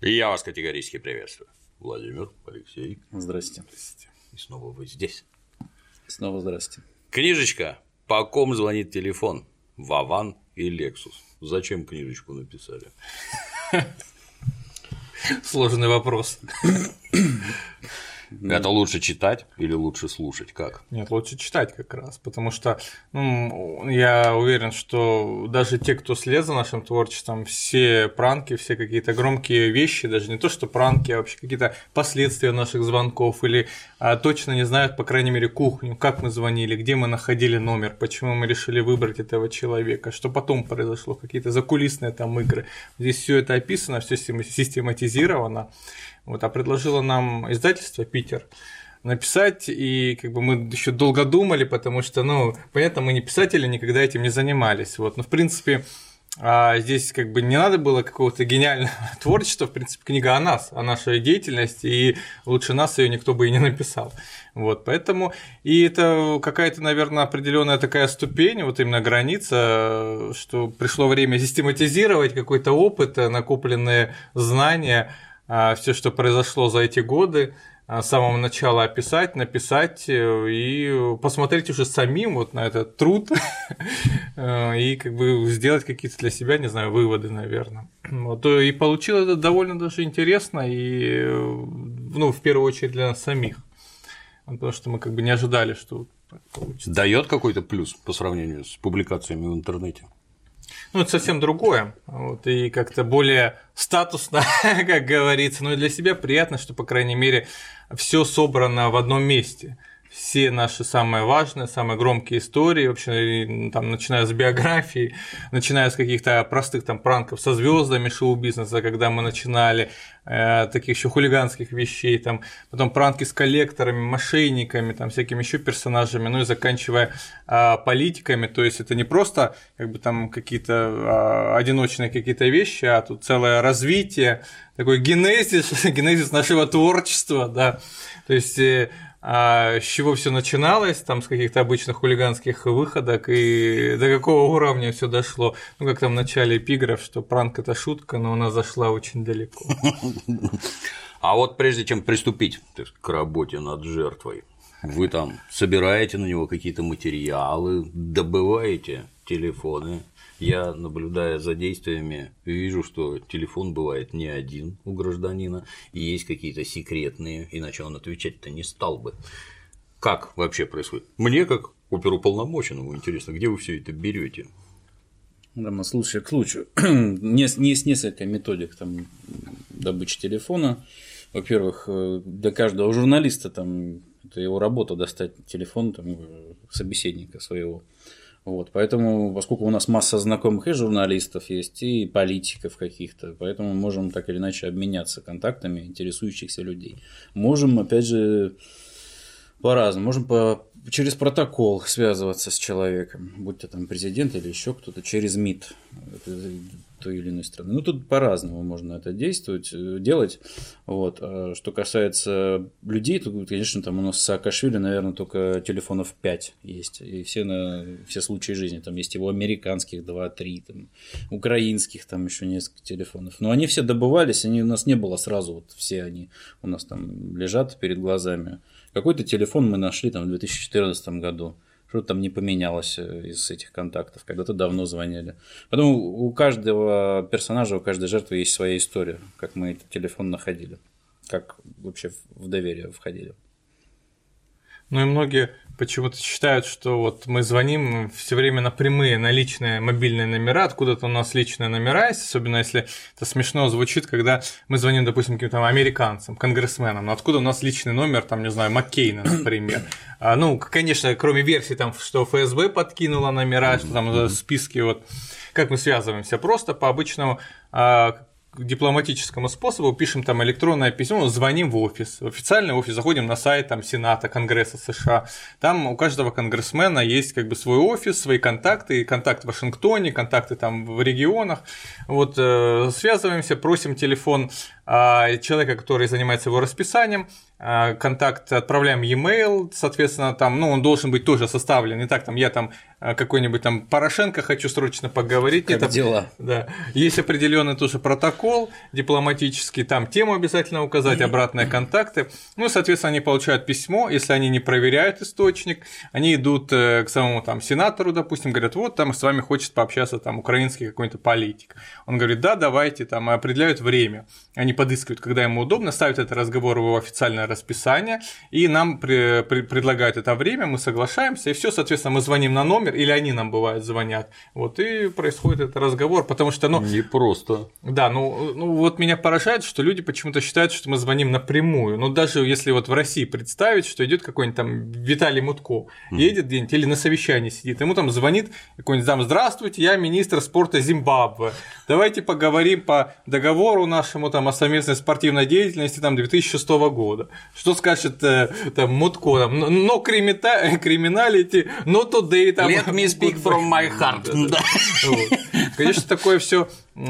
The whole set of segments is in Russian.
И я вас категорически приветствую. Владимир, Алексей. Здрасте. Здрасте. И снова вы здесь. Снова здрасте. Книжечка. По ком звонит телефон? Вован и Лексус. Зачем книжечку написали? Сложный вопрос. Это лучше читать или лучше слушать? Как? Нет, лучше читать как раз, потому что ну, я уверен, что даже те, кто след за нашим творчеством, все пранки, все какие-то громкие вещи, даже не то, что пранки, а вообще какие-то последствия наших звонков или а, точно не знают, по крайней мере, кухню, как мы звонили, где мы находили номер, почему мы решили выбрать этого человека, что потом произошло, какие-то закулисные там игры. Здесь все это описано, все систематизировано. Вот, а предложило нам издательство Питер написать, и как бы мы еще долго думали, потому что, ну, понятно, мы не писатели, никогда этим не занимались. Вот, но в принципе, а здесь как бы не надо было какого-то гениального творчества, в принципе, книга о нас, о нашей деятельности, и лучше нас ее никто бы и не написал. Вот, поэтому, и это какая-то, наверное, определенная такая ступень, вот именно граница, что пришло время систематизировать какой-то опыт, накопленные знания, все, что произошло за эти годы, а, с самого начала описать, написать э, и посмотреть уже самим вот на этот труд э, и как бы сделать какие-то для себя, не знаю, выводы, наверное. Вот, и получилось это довольно даже интересно и, э, ну, в первую очередь для нас самих, потому что мы как бы не ожидали, что. Дает какой-то плюс по сравнению с публикациями в интернете? Ну, это совсем другое. Вот, и как-то более статусно, как говорится. Но и для себя приятно, что, по крайней мере, все собрано в одном месте все наши самые важные, самые громкие истории, вообще, там, начиная с биографии, начиная с каких-то простых там пранков со звездами шоу-бизнеса, когда мы начинали, э, таких еще хулиганских вещей, там, потом пранки с коллекторами, мошенниками, там, всякими еще персонажами, ну и заканчивая э, политиками, то есть это не просто как бы там какие-то э, одиночные какие-то вещи, а тут целое развитие, такой генезис, генезис нашего творчества, да, то есть э, а с чего все начиналось, там с каких-то обычных хулиганских выходок, и до какого уровня все дошло. Ну, как там в начале эпиграф, что пранк это шутка, но она зашла очень далеко. А вот прежде чем приступить к работе над жертвой, вы там собираете на него какие-то материалы, добываете телефоны, я, наблюдая за действиями, вижу, что телефон бывает не один у гражданина, и есть какие-то секретные, иначе он отвечать-то не стал бы. Как вообще происходит? Мне, как оперуполномоченному, интересно, где вы все это берете? На случай к случаю. Есть несколько методик там, добычи телефона. Во-первых, э, для каждого журналиста там, это его работа достать телефон там, собеседника своего. Вот, поэтому, поскольку у нас масса знакомых и журналистов есть, и политиков каких-то, поэтому можем так или иначе обменяться контактами интересующихся людей. Можем, опять же, по-разному. Можем по, через протокол связываться с человеком, будь то там президент или еще кто-то, через МИД той или иной страны. Ну, тут по-разному можно это действовать, э, делать. Вот. А что касается людей, то, конечно, там у нас Саакашвили, наверное, только телефонов 5 есть. И все, на, все случаи жизни. Там есть его американских 2-3, там, украинских там еще несколько телефонов. Но они все добывались, они у нас не было сразу, вот все они у нас там лежат перед глазами. Какой-то телефон мы нашли там в 2014 году что там не поменялось э, из этих контактов. Когда-то давно звонили. Потом у каждого персонажа, у каждой жертвы есть своя история, как мы этот телефон находили, как вообще в доверие входили. Ну и многие почему-то считают, что вот мы звоним все время на прямые, на личные мобильные номера, откуда-то у нас личные номера есть, особенно если это смешно звучит, когда мы звоним, допустим, каким-то американцам, конгрессменам, но откуда у нас личный номер, там, не знаю, Маккейна, например. А, ну, конечно, кроме версии, там, что ФСБ подкинула номера, что там списки, вот, как мы связываемся, просто по обычному а, дипломатическому способу пишем там электронное письмо, звоним в офис, в официальный офис, заходим на сайт там Сената, Конгресса США, там у каждого конгрессмена есть как бы свой офис, свои контакты, контакт в Вашингтоне, контакты там в регионах, вот э, связываемся, просим телефон человека, который занимается его расписанием, а, контакт отправляем e-mail, соответственно, там, ну, он должен быть тоже составлен. Не так, там, я там а, какой-нибудь там Порошенко хочу срочно поговорить. Как дела? Да. Есть определенный тоже протокол дипломатический, там тему обязательно указать, обратные контакты. Ну, соответственно, они получают письмо, если они не проверяют источник, они идут э, к самому там сенатору, допустим, говорят, вот там с вами хочет пообщаться там украинский какой-то политик. Он говорит, да, давайте, там, и определяют время. Они подыскивают, когда ему удобно, ставят этот разговор в его официальное расписание, и нам при, при, предлагают это время, мы соглашаемся, и все, соответственно, мы звоним на номер, или они нам бывают звонят, вот, и происходит этот разговор, потому что, ну, Не просто. да, ну, ну вот меня поражает, что люди почему-то считают, что мы звоним напрямую. Ну, даже если вот в России представить, что идет какой-нибудь там Виталий Мутко, едет где-нибудь или на совещании сидит, ему там звонит какой-нибудь зам, здравствуйте, я министр спорта Зимбабве, давайте поговорим по договору нашему там о совместной спортивной деятельности там 2006 года. Что скажет э, там Мутко, там, но кримита- криминалити, но today там... Let me speak from my heart. Да. Конечно, такое все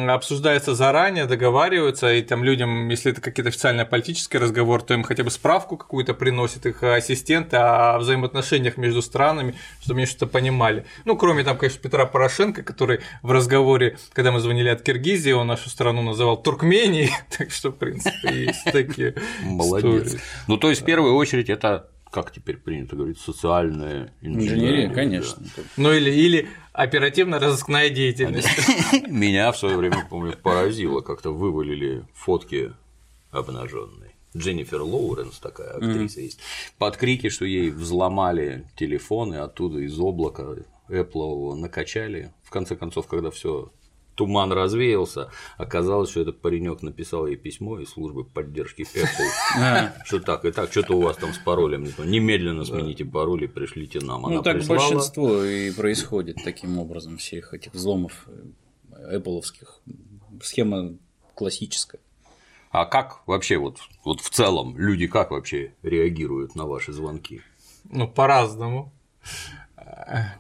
обсуждается заранее, договариваются, и там людям, если это какие-то официальный политический разговор, то им хотя бы справку какую-то приносят их ассистенты о взаимоотношениях между странами, чтобы они что-то понимали. Ну, кроме там, конечно, Петра Порошенко, который в разговоре, когда мы звонили от Киргизии, он нашу страну называл Туркменией, так что, в принципе, есть такие Молодец. истории. Ну, то есть, в первую очередь, это как теперь принято говорить, социальная инженерия. Инженерия, да. конечно. Ну, или, или оперативно-розыскная деятельность. Меня в свое время, помню, поразило, как-то вывалили фотки обнаженной. Дженнифер Лоуренс, такая актриса есть, под крики, что ей взломали телефон, и оттуда из облака Apple накачали. В конце концов, когда все туман развеялся, оказалось, что этот паренек написал ей письмо из службы поддержки Apple, А, что так и так, что-то у вас там с паролем. Немедленно смените пароль и пришлите нам. Ну, так большинство и происходит таким образом всех этих взломов Apple. Схема классическая. А как вообще вот, вот в целом люди как вообще реагируют на ваши звонки? Ну, по-разному.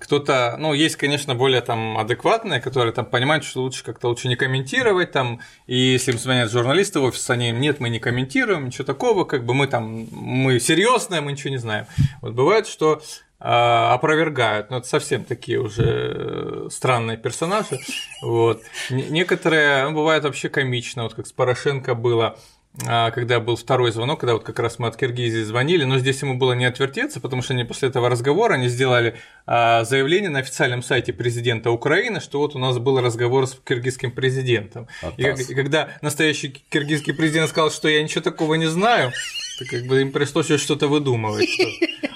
Кто-то, ну, есть, конечно, более там адекватные, которые там понимают, что лучше как-то лучше не комментировать там, и если им звонят журналисты в офис, они нет, мы не комментируем, ничего такого, как бы мы там, мы серьезные, мы ничего не знаем. Вот бывает, что а, опровергают, но это совсем такие уже э, странные персонажи. Вот. Некоторые ну, бывают вообще комично, вот как с Порошенко было, когда был второй звонок, когда вот как раз мы от Киргизии звонили, но здесь ему было не отвертеться, потому что они после этого разговора они сделали а, заявление на официальном сайте президента Украины, что вот у нас был разговор с киргизским президентом. И, и когда настоящий киргизский президент сказал, что я ничего такого не знаю, то как бы им пришлось что-то выдумывать.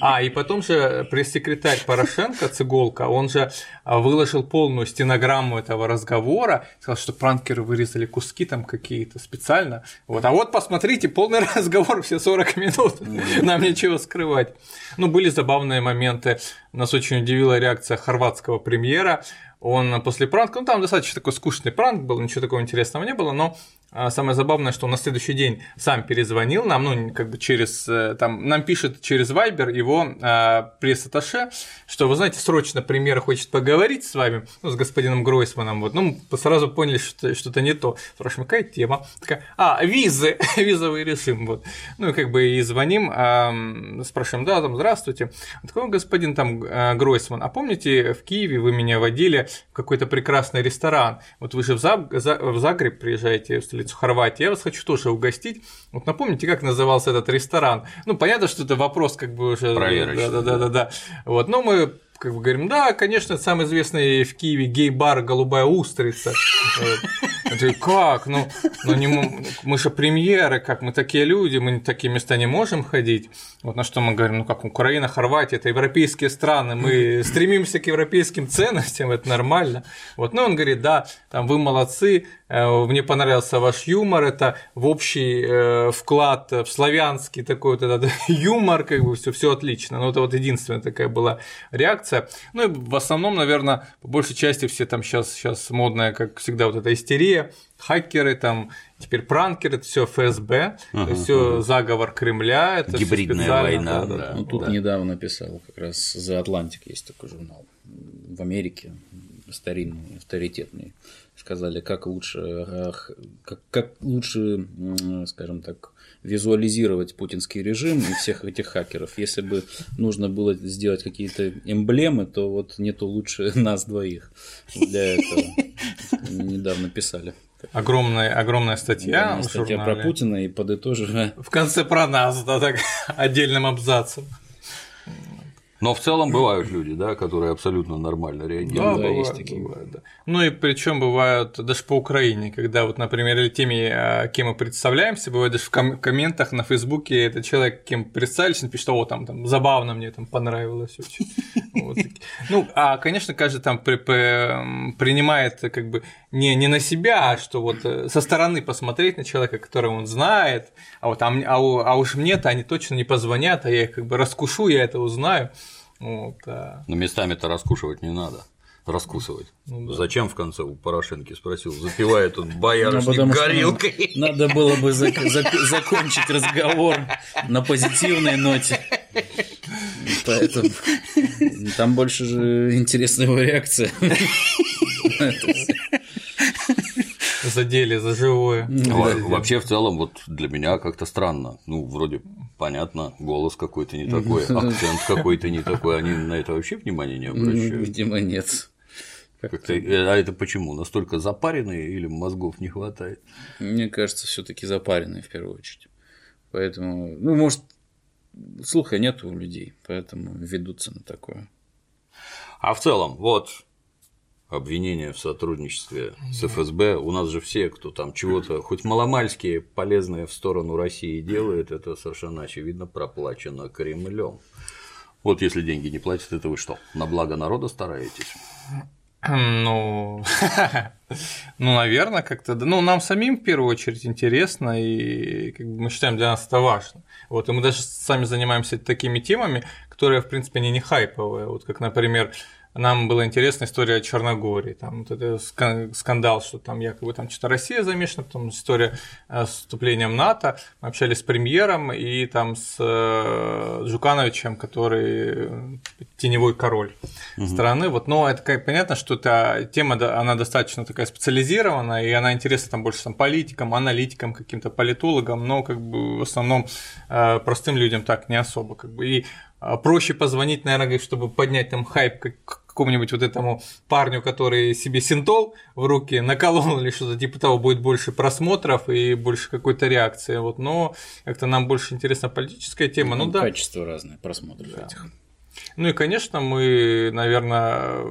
А, и потом же пресс-секретарь Порошенко, Цыголка, он же а, выложил полную стенограмму этого разговора, сказал, что пранкеры вырезали куски там какие-то специально. Вот, а вот посмотрите, полный разговор, все 40 минут, нам нечего скрывать. Ну, были забавные моменты, нас очень удивила реакция хорватского премьера, он после пранка, ну там достаточно такой скучный пранк был, ничего такого интересного не было, но а, самое забавное, что он на следующий день сам перезвонил нам, ну как бы через, э, там, нам пишет через Viber его а, пресс-атташе, что, вы знаете, срочно премьер хочет поговорить с вами, ну, с господином Гройсманом, вот, ну, мы сразу поняли, что что-то не то, спрашиваем, какая тема, такая, а, визы, визовый режим, вот, ну, и как бы и звоним, м, спрашиваем, да, там, здравствуйте, такой, «О, господин там э, Гройсман, а помните, в Киеве вы меня водили в какой-то прекрасный ресторан, вот вы же в, Заг- За- в Загреб приезжаете, в столицу Хорватии, я вас хочу тоже угостить, вот напомните, как назывался этот ресторан, ну, понятно, что это вопрос как бы уже... Проверочный, Да-да-да, вот, но мы как бы говорим, да, конечно, самый известный в Киеве гей-бар «Голубая устрица». Говорю, как? Ну, ну мы же премьеры, как мы такие люди, мы такие места не можем ходить. Вот на что мы говорим, ну как Украина, Хорватия, это европейские страны, мы стремимся к европейским ценностям, это нормально. Вот, ну он говорит, да, там вы молодцы, мне понравился ваш юмор, это в общий э, вклад в славянский такой вот этот юмор, как бы все, все отлично. Но это вот единственная такая была реакция. Ну и в основном, наверное, по большей части все там сейчас, сейчас модная, как всегда, вот эта истерия, хакеры, там теперь пранкеры, это все ФСБ, это все заговор Кремля, это Гибридная война, да, да. Ну, тут Да. недавно писал как раз The Atlantic есть такой журнал в Америке. старинные, авторитетные. Сказали, как лучше, как, как лучше, скажем так, визуализировать путинский режим и всех этих хакеров. Если бы нужно было сделать какие-то эмблемы, то вот нету лучше нас двоих для этого. Недавно писали. Огромная, огромная статья. Огромная статья про Путина и подытоживая. В конце про нас, да, так отдельным абзацем. Но в целом бывают люди, да, которые абсолютно нормально реагируют. Да, да бывают, есть такие. Бывают, да. Ну и причем бывают даже по Украине, когда вот, например, или теми, а, кем мы представляемся, бывает даже в ком- комментах на Фейсбуке этот человек, кем представились, пишет, о, там, там забавно мне там понравилось очень. Ну, а, конечно, каждый там принимает как бы не, не на себя, а что вот э, со стороны посмотреть на человека, которого он знает, а вот а, а, а уж мне-то они точно не позвонят, а я их как бы раскушу, я это узнаю. Вот, а... Но местами-то раскушивать не надо раскусывать. Ну, да. Зачем в конце у Порошенки спросил, запивает он боярышник ну, горилкой? Надо было бы зак зак закончить разговор на позитивной ноте. Поэтому там больше же интересная его реакция. Задели за живое. Вообще, в целом, вот для меня как-то странно. Ну, вроде понятно, голос какой-то не такой, акцент какой-то не такой. Они на это вообще внимания не обращают? Видимо, нет. Как-то... Э, а это почему? Настолько запаренные или мозгов не хватает? Мне кажется, все-таки запаренные в первую очередь. Поэтому, ну, может, слуха нет у людей, поэтому ведутся на такое. А в целом, вот обвинения в сотрудничестве с ФСБ. У нас же все, кто там чего-то, хоть маломальские полезные в сторону России делает, это совершенно очевидно проплачено Кремлем. Вот если деньги не платят, это вы что, на благо народа стараетесь? Ну, ну, наверное, как-то. Ну, нам самим в первую очередь интересно, и как бы, мы считаем, для нас это важно. Вот, и мы даже сами занимаемся такими темами, которые, в принципе, они не хайповые. Вот как, например, нам была интересна история Черногории, там вот это скандал, что там якобы там что-то Россия замешана, потом история э, с вступлением НАТО, мы общались с премьером и там с э, Жукановичем, который теневой король угу. страны, вот, но это как, понятно, что эта тема, она достаточно такая специализированная, и она интересна там больше там политикам, аналитикам, каким-то политологам, но как бы в основном э, простым людям так не особо, как бы, и проще позвонить, наверное, чтобы поднять там хайп какому-нибудь вот этому парню, который себе синтол в руки наколол или что-то типа того, будет больше просмотров и больше какой-то реакции. Вот, но как-то нам больше интересна политическая тема. Ну, ну да. Качество разное просмотров да. этих. Ну и, конечно, мы, наверное,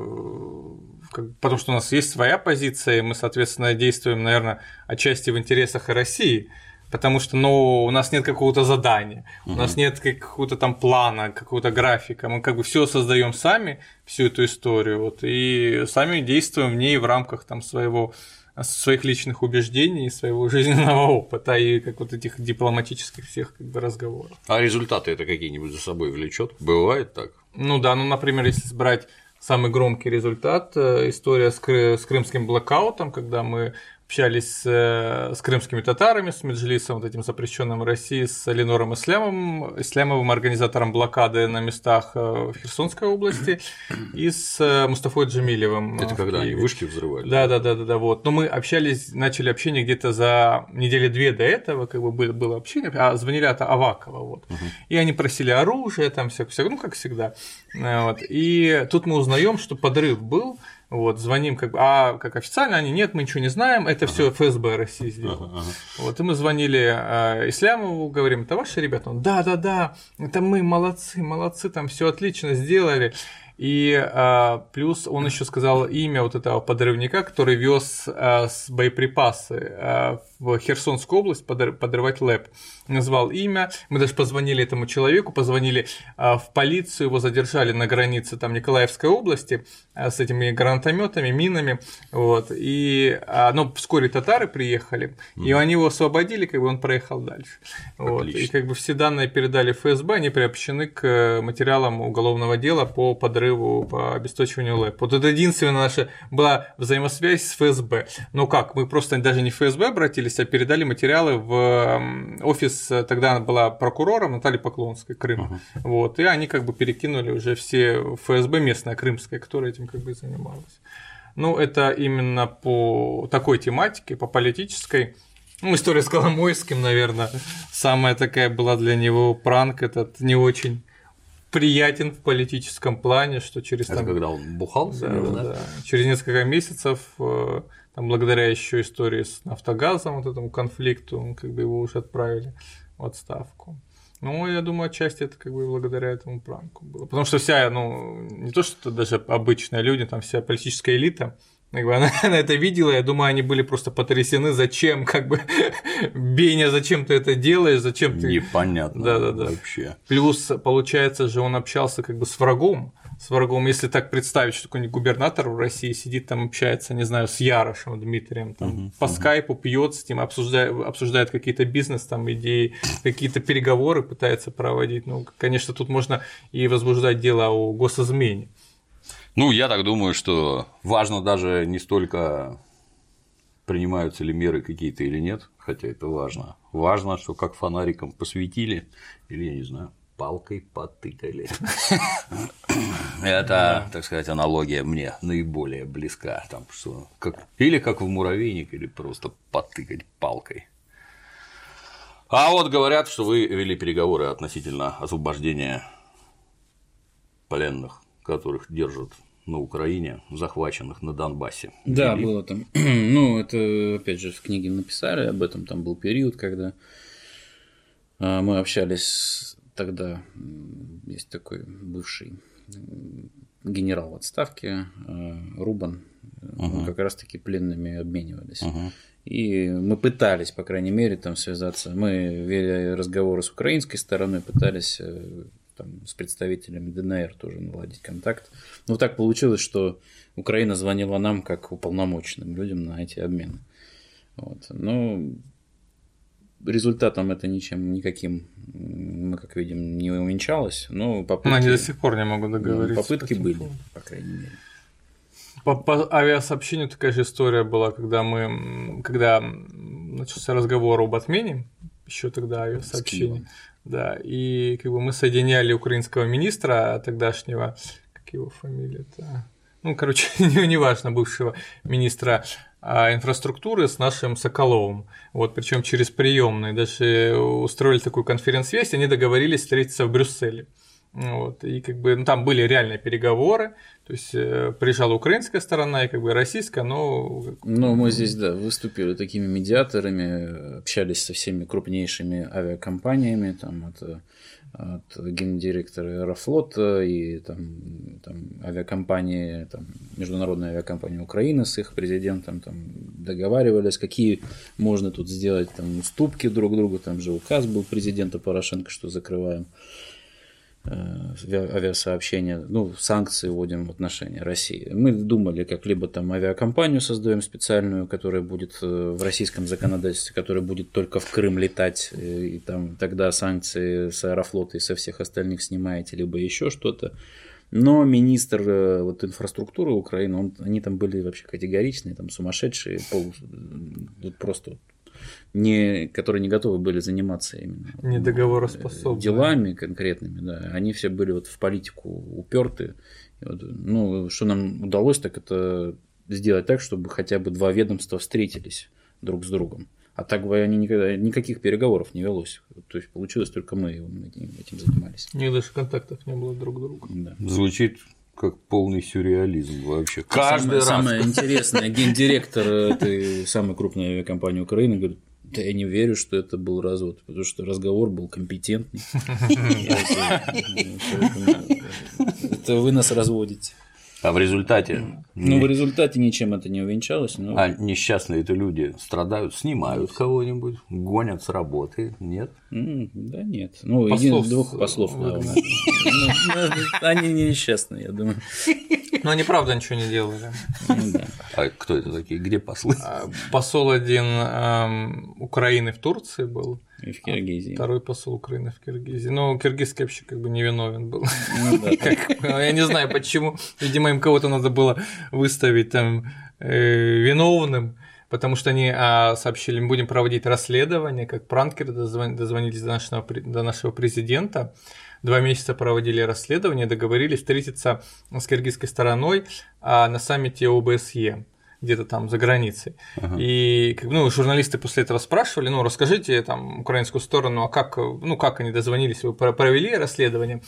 потому что у нас есть своя позиция, и мы, соответственно, действуем, наверное, отчасти в интересах России потому что, ну, у нас нет какого-то задания, угу. у нас нет какого-то там плана, какого-то графика, мы как бы все создаем сами, всю эту историю, вот, и сами действуем в ней в рамках там своего своих личных убеждений, своего жизненного опыта и как вот этих дипломатических всех как бы разговоров. А результаты это какие-нибудь за собой влечет? Бывает так? Ну да, ну, например, если брать самый громкий результат, э, история с, с крымским блокаутом, когда мы общались с, э, с крымскими татарами, с Меджлисом, вот этим запрещенным в России, с Ленором Ислямовым, Ислямовым организатором блокады на местах э, в Херсонской области, и с э, Мустафой Джамилевым. Это когда они вышки взрывали? Да, да, да, да, да, вот. Но мы общались, начали общение где-то за недели две до этого, как бы было, было общение, а звонили от Авакова, вот. Угу. И они просили оружие, там всякое, всякое, ну, как всегда. Вот. И тут мы узнаем, что подрыв был, вот, звоним, как бы, а как официально они, нет, мы ничего не знаем, это ага. все ФСБ России сделало. Ага, ага. Вот, и мы звонили э, Ислямову, говорим, это ваши ребята? Он, да, да, да, это мы, молодцы, молодцы, там все отлично сделали. И а, плюс он еще сказал имя вот этого подрывника, который вез а, с боеприпасы а, в Херсонскую область подрывать ЛЭП. Назвал имя, мы даже позвонили этому человеку, позвонили а, в полицию, его задержали на границе там Николаевской области а, с этими гранатометами, минами, вот. И, а, но вскоре татары приехали, mm. и они его освободили, как бы он проехал дальше. Вот. И как бы все данные передали ФСБ, они приобщены к материалам уголовного дела по подрыву по обесточиванию ЛЭП. Вот это единственная наша была взаимосвязь с ФСБ. Но как? Мы просто даже не в ФСБ обратились, а передали материалы в офис, тогда она была прокурором Натальи Поклонской, Крым. Uh-huh. Вот, и они как бы перекинули уже все ФСБ местное, крымское, которое этим как бы занималось. Ну, это именно по такой тематике, по политической. Ну, история с Коломойским, наверное, самая такая была для него пранк этот не очень приятен в политическом плане, что через Это там, когда он бухал? да, да, через несколько месяцев, э, там, благодаря еще истории с Нафтогазом, вот этому конфликту, он, как бы его уже отправили в отставку. Ну, я думаю, отчасти это как бы благодаря этому пранку было. Потому что вся, ну, не то, что даже обычные люди, там вся политическая элита, как бы она, она это видела, я думаю, они были просто потрясены, зачем, как бы, Беня, зачем ты это делаешь, зачем ты... Непонятно. Да-да-да. Вообще. Плюс, получается же, он общался как бы с врагом, с врагом, если так представить, что какой-нибудь губернатор в России сидит там, общается, не знаю, с Ярошем Дмитрием, там, по скайпу пьет с ним, обсуждает, обсуждает какие-то бизнес там идеи, какие-то переговоры пытается проводить. Ну, конечно, тут можно и возбуждать дело о госизмене. Ну, я так думаю, что важно даже не столько принимаются ли меры какие-то или нет, хотя это важно. Важно, что как фонариком посветили, или, я не знаю, палкой потыкали. Это, так сказать, аналогия мне наиболее близка. Там, что как... Или как в муравейник, или просто потыкать палкой. А вот говорят, что вы вели переговоры относительно освобождения пленных, которых держат на Украине, захваченных на Донбассе. Да, Вели. было там. Ну, это, опять же, в книге написали об этом. Там был период, когда а, мы общались тогда. Есть такой бывший генерал в отставке а, Рубан. Мы как раз-таки пленными обменивались. Мгм. И мы пытались, по крайней мере, там связаться. Мы вели разговоры с украинской стороной, пытались э, там, с представителями ДНР тоже наладить контакт. Но так получилось, что Украина звонила нам как уполномоченным людям на эти обмены. Вот. Но результатом это ничем никаким, мы как видим, не увенчалось. Но попытки, Но они до сих пор не могут договориться. попытки по были, по крайней мере. По, по авиасообщению такая же история была, когда мы, когда начался разговор об отмене, еще тогда авиасообщение. Да, и как бы мы соединяли украинского министра тогдашнего, как его фамилия-то? Ну, короче, не- неважно, бывшего министра инфраструктуры с нашим Соколовым. Вот, причем через приемные. Даже устроили такую конференц-связь, они договорились встретиться в Брюсселе. Вот, и как бы ну, там были реальные переговоры, то есть э, приезжала украинская сторона и как бы российская, но Ну, мы здесь, да, выступили такими медиаторами, общались со всеми крупнейшими авиакомпаниями, там, от, э, от гендиректора Аэрофлота и там, там авиакомпании, там, Международная авиакомпания Украины с их президентом там, договаривались, какие можно тут сделать там, уступки друг другу, там же указ был президента Порошенко, что закрываем авиасообщения, ну, санкции вводим в отношении России. Мы думали, как либо там авиакомпанию создаем специальную, которая будет э, в российском законодательстве, которая будет только в Крым летать, э, и там тогда санкции с Аэрофлота и со всех остальных снимаете, либо еще что-то. Но министр э, вот, инфраструктуры Украины, он, они там были вообще категоричные, там сумасшедшие, пол- вот просто не, которые не готовы были заниматься именно недоговороспособны. делами конкретными, да, они все были вот в политику уперты. Вот, ну, что нам удалось, так это сделать так, чтобы хотя бы два ведомства встретились друг с другом. А так бы они никогда, никаких переговоров не велось. То есть получилось только мы этим, этим занимались. У них даже контактов не было друг к другу. Да. Звучит как полный сюрреализм вообще. Каждый самое, раз. Самое интересное, гендиректор этой самой крупной авиакомпании Украины говорит, да я не верю, что это был развод, потому что разговор был компетентный. Это вы нас разводите. А в результате Ну, в результате ничем это не увенчалось. Но... а несчастные эти люди страдают, снимают кого-нибудь, гонят с работы, нет? Да нет. Ну, Послов един- двух послов. выгнали. Ну, Они не несчастные, я думаю. Но они правда ничего не делали. Ну. А кто это такие? Где послы? А Посол один эм, Украины в Турции был, И в Киргизии. второй посол Украины в Киргизии. Ну, киргизский вообще как бы невиновен был. Ну, да, Как- Я не знаю почему. Видимо, им кого-то надо было выставить там э, виновным. потому что они а, сообщили, мы будем проводить расследование, как пранкеры дозвонились до нашего, до нашего президента, два месяца проводили расследование, договорились встретиться с киргизской стороной а, на саммите ОБСЕ где-то там за границей. Ага. И ну, журналисты после этого спрашивали, ну, расскажите там украинскую сторону, а как, ну, как они дозвонились, вы провели расследование?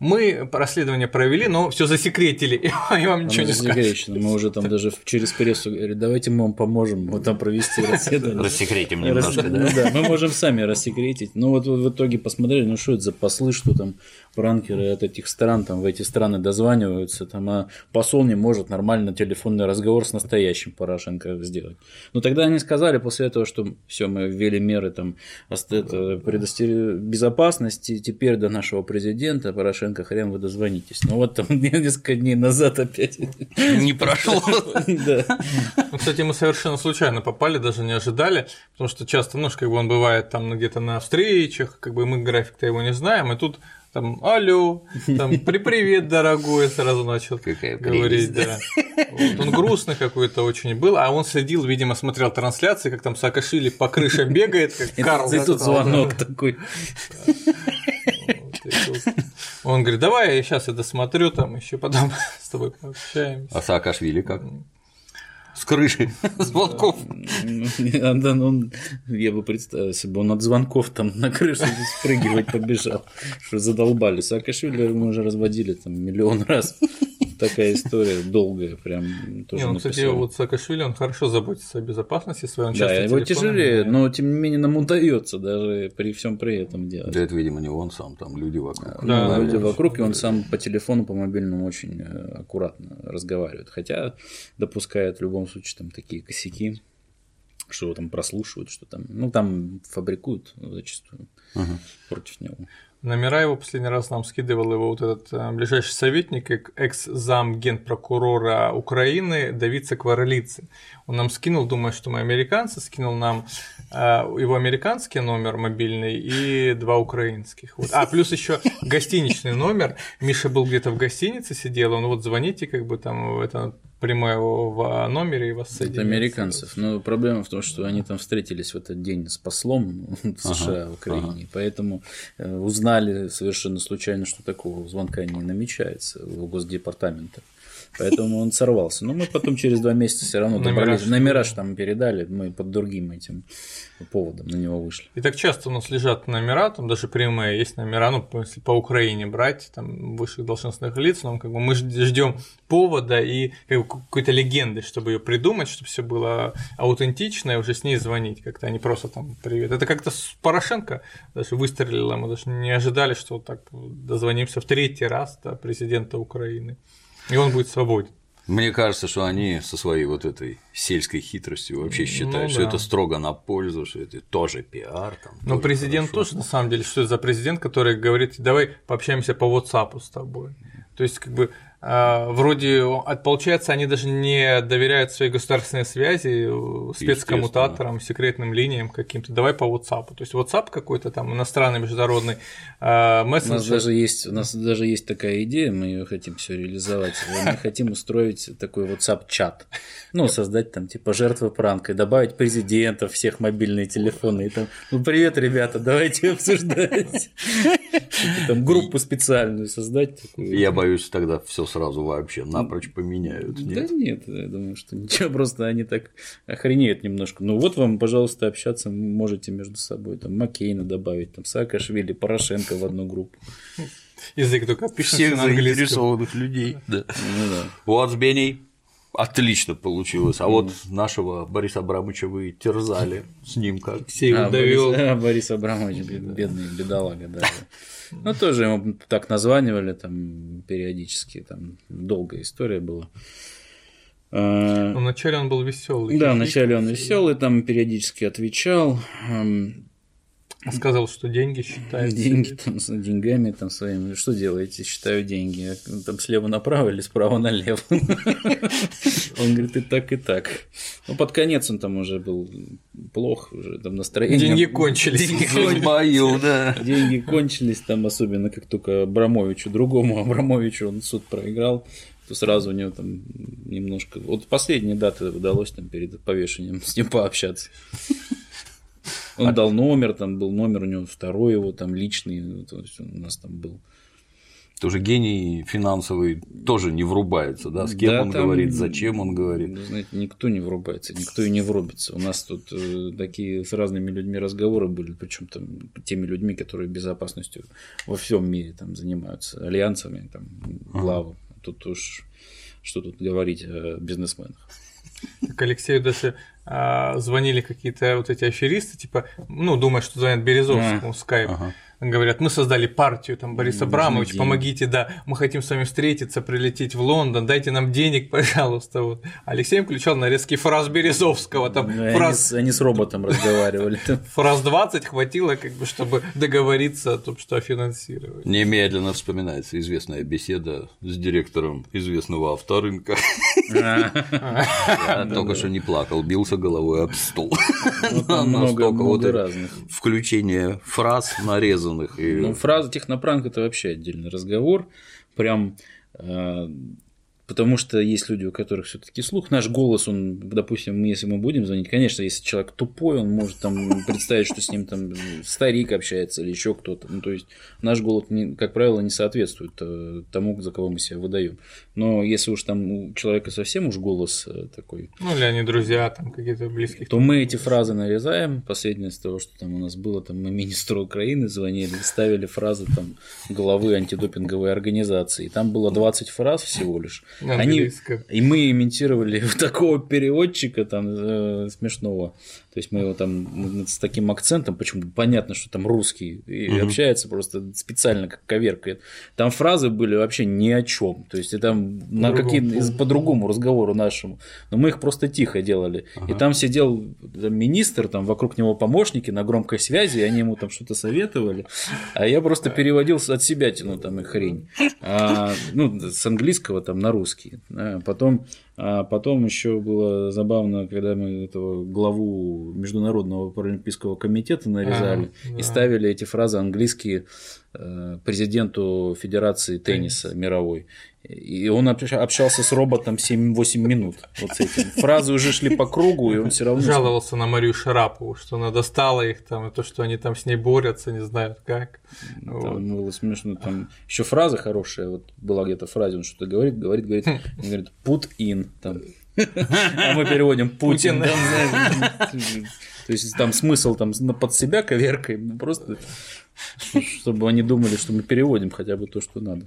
Мы расследование провели, но все засекретили, и вам ничего не скажут. Мы уже там даже через прессу говорили, давайте мы вам поможем вот там провести расследование. Рассекретим немножко, да? Ну да, мы можем сами рассекретить. Ну вот в итоге посмотрели, ну что это за послы, что там пранкеры от этих стран, там в эти страны дозваниваются, там, а посол не может нормально телефонный разговор с настоящим Порошенко сделать. Но тогда они сказали после этого, что все, мы ввели меры там, это, предостер... безопасности, теперь до нашего президента Порошенко хрен вы дозвонитесь. Но вот там несколько дней назад опять не прошло. Да. Ну, кстати, мы совершенно случайно попали, даже не ожидали, потому что часто, ну, как бы он бывает там где-то на встречах, как бы мы график-то его не знаем, и тут там, алло, там, при привет, дорогой, сразу начал Какая говорить, да. Вот, он грустный какой-то очень был, а он следил, видимо, смотрел трансляции, как там Саакашвили по крыше бегает, как Карл. И тут звонок такой. Он говорит, давай я сейчас это смотрю, там еще потом с тобой пообщаемся. А Саакашвили как? С крыши звонков. Ну, я бы представил, если бы он от звонков там на крышу спрыгивать побежал, что задолбали. Саакашвили мы уже разводили там миллион раз. Такая история долгая, прям тоже Не, ну, кстати, вот Саакашвили, он хорошо заботится о безопасности своей. Да, его тяжелее, но тем не менее нам удается даже при всем при этом делать. Да, это, видимо, не он сам, там люди вокруг. Да, люди вокруг, и он сам по телефону, по мобильному очень э, аккуратно разговаривает. Хотя допускает в любом случае там такие косяки, что там прослушивают, что там, ну там фабрикуют зачастую uh против него. Номера его последний раз нам скидывал его вот этот э, ближайший советник, экс-зам генпрокурора Украины Давид Сакварелицы. Он нам скинул, думаю, что мы американцы, скинул нам э, его американский номер мобильный и два украинских. Вот. А, плюс еще гостиничный номер. Миша был где-то в гостинице сидел, он вот звоните, как бы там это прямое в номере и вас соединят. американцев. Но проблема в том, что они там встретились в этот день с послом в США, ага, в Украине, ага. поэтому э, узнали совершенно случайно, что такого звонка не намечается в Госдепартамента. Поэтому он сорвался. Но мы потом через два месяца все равно добрались. Номера же там передали, мы под другим этим поводом на него вышли. И так часто у нас лежат номера, там даже прямые есть номера, ну, если по Украине брать, там высших должностных лиц, но как бы мы ждем повода и как бы, какой-то легенды, чтобы ее придумать, чтобы все было аутентично, и уже с ней звонить как-то, а не просто там привет. Это как-то с Порошенко даже выстрелило, мы даже не ожидали, что вот так дозвонимся в третий раз до президента Украины. И он будет свободен. Мне кажется, что они со своей вот этой сельской хитростью вообще ну считают, ну, да. что это строго на пользу, что это тоже пиар. Там, Но президент хорошо. тоже, на самом деле, что это за президент, который говорит, давай пообщаемся по WhatsApp с тобой. То есть, как бы вроде, получается, они даже не доверяют своей государственной связи э, спецкоммутаторам, секретным линиям каким-то. Давай по WhatsApp. То есть WhatsApp какой-то там иностранный международный мессенджер. У нас даже есть, у нас даже есть такая идея, мы ее хотим все реализовать. Мы хотим устроить такой WhatsApp-чат. Ну, создать там типа жертвы пранка, добавить президентов, всех мобильные телефоны. И там, ну привет, ребята, давайте обсуждать. Там группу специальную создать. Я боюсь, тогда все сразу вообще напрочь поменяют. Нет? Да нет, я думаю, что ничего, просто они так охренеют немножко. Ну вот вам, пожалуйста, общаться можете между собой. Там Маккейна добавить, там Саакашвили, Порошенко в одну группу. Язык только пишет Всех заинтересованных людей. Да. Ну, да. Вот с Беней отлично получилось. А вот нашего Бориса Абрамовича вы терзали с ним как. Все а, довел. Борис, Борис Абрамович, бедный бедолага, да. Ну, тоже ему так названивали там периодически, там долгая история была. Ну, вначале он был веселый. Да, вначале он веселый, там периодически отвечал. Сказал, что деньги считают. Деньги там с деньгами там своими. Что делаете? Считаю деньги. Там слева направо или справа налево. Он говорит, и так, и так. Ну, под конец он там уже был плох, уже там настроение. Деньги кончились. Деньги кончились. да. Деньги кончились там, особенно как только Абрамовичу, другому Абрамовичу он суд проиграл то сразу у него там немножко... Вот последние даты удалось там перед повешением с ним пообщаться. Он дал номер, там был номер у него второй его, там личный, то есть у нас там был. Тоже гений финансовый тоже не врубается, да, с кем Да, он там, говорит, зачем он говорит. ну, Знаете, никто не врубается, никто и не врубится. У нас тут э, такие с разными людьми разговоры были, причем там теми людьми, которые безопасностью во всем мире там занимаются, альянсами, там, главы. Тут уж что тут говорить о бизнесменах. Так Алексею даже а, звонили какие-то вот эти аферисты, типа, ну, думая, что звонят Березовскому в скайп. Ага. Говорят, мы создали партию, там, Борис Нужны Абрамович, помогите, да, мы хотим с вами встретиться, прилететь в Лондон, дайте нам денег, пожалуйста. Вот. Алексей включал нарезки фраз Березовского, там, Ну, они, фраз, с- они с роботом разговаривали. фраз 20 хватило, как бы, чтобы договориться о том, что финансировать. Немедленно вспоминается известная беседа с директором известного авторынка. Только что не плакал, бился головой об стол. Ну, много, вот разных. Включение фраз нарезанных. и- Ну, фраза технопранк это вообще отдельный разговор. Прям э, потому что есть люди, у которых все-таки слух. Наш голос, он, допустим, если мы будем звонить, конечно, если человек тупой, он может там представить, что с ним там старик общается или еще кто-то. Ну, то есть наш голос, как правило, не соответствует э, тому, за кого мы себя выдаем. Но если уж там у человека совсем уж голос э, такой Ну, или они друзья, там, какие-то близких. то мы эти фразы нарезаем. Последнее из того, что там у нас было, там мы министру Украины звонили, ставили фразы там главы антидопинговой организации. Там было 20 фраз всего лишь. Они, и мы имитировали такого переводчика там э, смешного. То есть мы его там с таким акцентом, почему понятно, что там русский и общается просто специально как коверкает. Там фразы были вообще ни о чем. То есть и там на По-другому. какие из- по другому разговору нашему. Но мы их просто тихо делали. И там сидел там, министр, там вокруг него помощники на громкой связи, и они ему там что-то советовали. А я просто переводил от себя тяну там и хрень. А, ну, с английского там на русский. А потом, а потом еще было забавно, когда мы этого главу Международного паралимпийского комитета нарезали А, и да. ставили эти фразы английские президенту Федерации тенниса мировой. И он общ- общался с роботом 7-8 минут. Вот с этим. Фразы уже шли по кругу, и он все равно. Жаловался на Марию Шарапову, что она достала их там, и то, что они там с ней борются, не знают как. Вот. Там было смешно. Там еще фраза хорошая. Вот была где-то фраза, он что-то говорит, говорит, говорит, он говорит, put in. Там. А мы переводим Путин. Путин. То есть там смысл там под себя коверкаем, ну, просто чтобы они думали, что мы переводим хотя бы то, что надо.